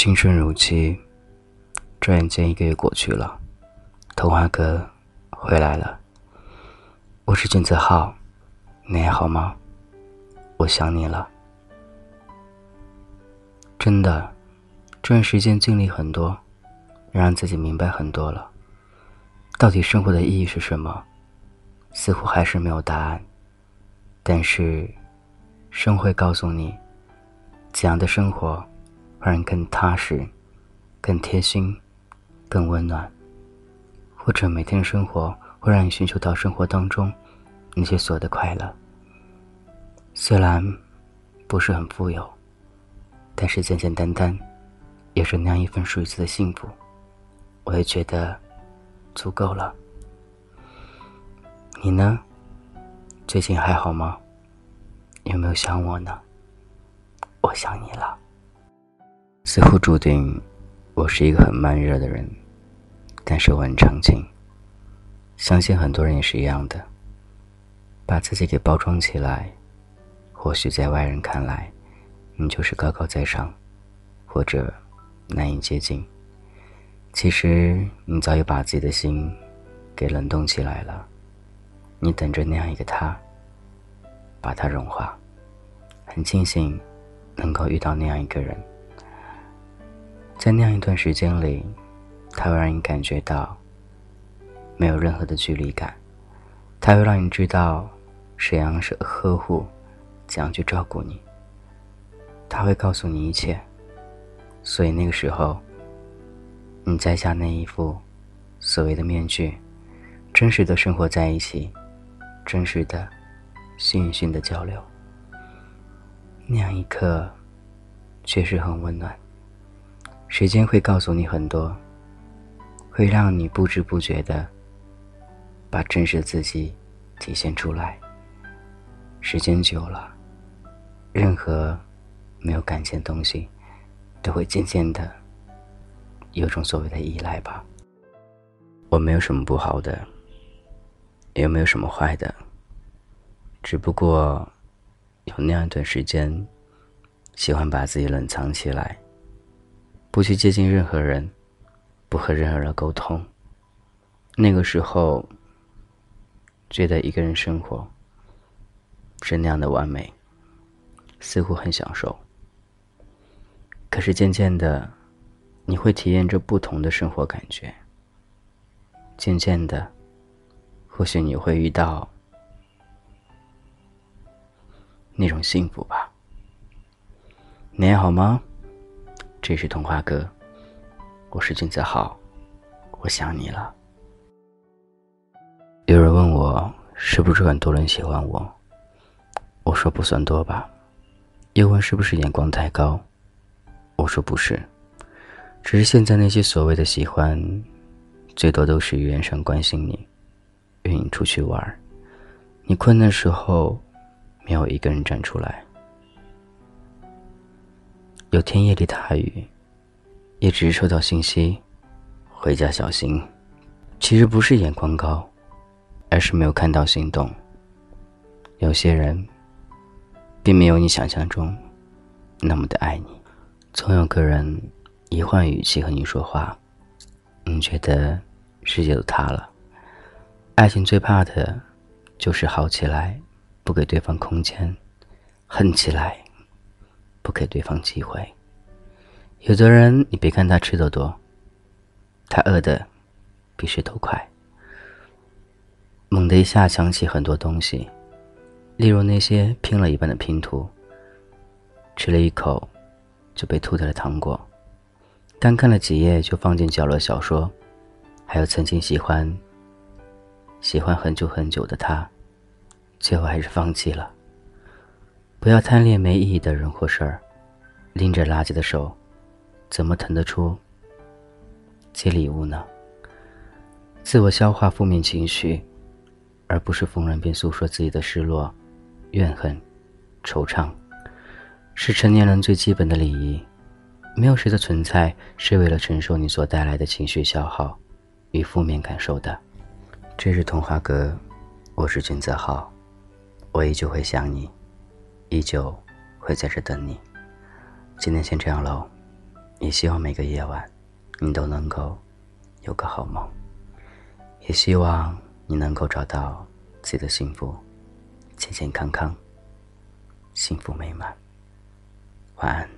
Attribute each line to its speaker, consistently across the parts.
Speaker 1: 青春如期，转眼间一个月过去了。童话哥回来了，我是俊泽浩，你还好吗？我想你了。真的，这段时间经历很多，让自己明白很多了。到底生活的意义是什么？似乎还是没有答案。但是，生会告诉你，怎样的生活。让人更踏实、更贴心、更温暖，或者每天的生活会让你寻求到生活当中那些所有的快乐。虽然不是很富有，但是简简单单，也是那样一份属于自己的幸福，我也觉得足够了。你呢？最近还好吗？有没有想我呢？我想你了。似乎注定，我是一个很慢热的人，但是我很长情。相信很多人也是一样的，把自己给包装起来，或许在外人看来，你就是高高在上，或者难以接近。其实你早已把自己的心给冷冻起来了，你等着那样一个他，把它融化。很庆幸能够遇到那样一个人。在那样一段时间里，它会让你感觉到没有任何的距离感，它会让你知道怎样是呵护，怎样去照顾你。他会告诉你一切，所以那个时候，你摘下那一副所谓的面具，真实的生活在一起，真实的心与心的交流，那样一刻确实很温暖。时间会告诉你很多，会让你不知不觉的把真实的自己体现出来。时间久了，任何没有感情的东西，都会渐渐的有种所谓的依赖吧。我没有什么不好的，也没有什么坏的，只不过有那样一段时间，喜欢把自己冷藏起来。不去接近任何人，不和任何人沟通。那个时候，觉得一个人生活是那样的完美，似乎很享受。可是渐渐的，你会体验着不同的生活感觉。渐渐的，或许你会遇到那种幸福吧。你还好吗？这是童话哥，我是君子浩，我想你了。有人问我是不是很多人喜欢我，我说不算多吧。又问是不是眼光太高，我说不是，只是现在那些所谓的喜欢，最多都是语言上关心你，约你出去玩，你困难时候没有一个人站出来。有天夜里大雨，也只是收到信息，回家小心。其实不是眼光高，而是没有看到心动。有些人，并没有你想象中那么的爱你。总有个人一换语气和你说话，你觉得世界都塌了。爱情最怕的，就是好起来不给对方空间，恨起来。不给对方机会。有的人，你别看他吃的多，他饿的比谁都快。猛的一下想起很多东西，例如那些拼了一半的拼图，吃了一口就被吐掉的糖果，单看了几页就放进角落小说，还有曾经喜欢、喜欢很久很久的他，最后还是放弃了。不要贪恋没意义的人或事儿，拎着垃圾的手，怎么腾得出接礼物呢？自我消化负面情绪，而不是逢人便诉说自己的失落、怨恨、惆怅，是成年人最基本的礼仪。没有谁的存在是为了承受你所带来的情绪消耗与负面感受的。这是童话哥，我是君泽浩，我依旧会想你。依旧会在这等你。今天先这样喽，也希望每个夜晚，你都能够有个好梦。也希望你能够找到自己的幸福，健健康康，幸福美满。晚安。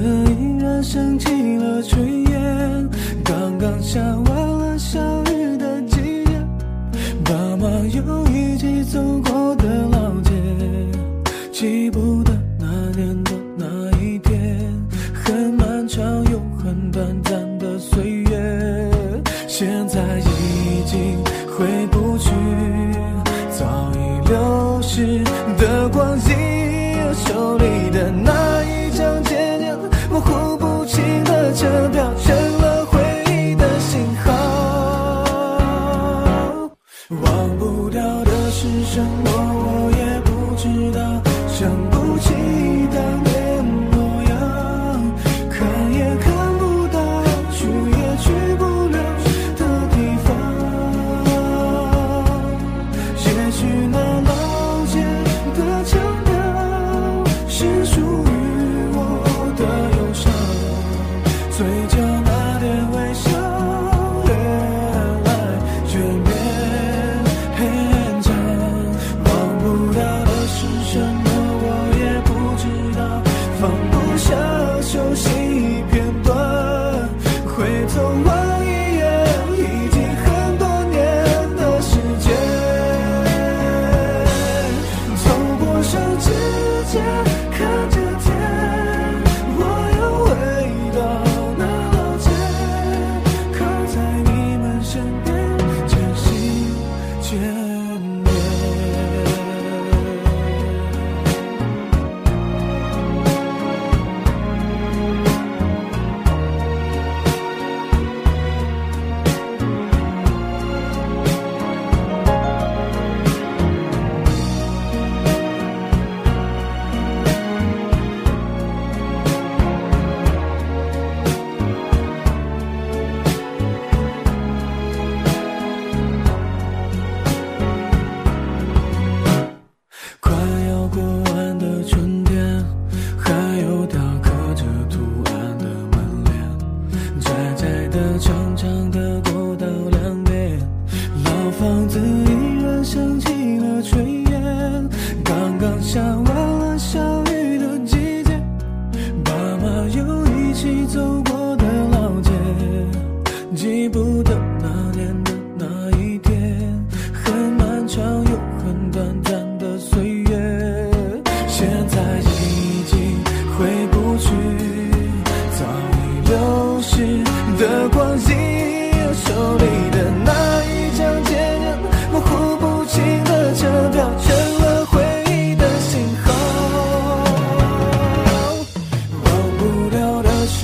Speaker 2: 的。升起了炊烟，刚刚下生我的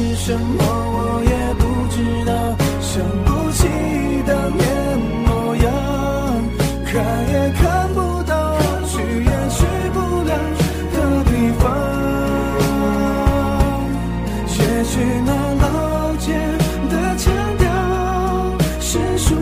Speaker 2: 是什么，我也不知道。想不起当年模样，看也看不到，去也去不了的地方。也许那老街。的腔调是，熟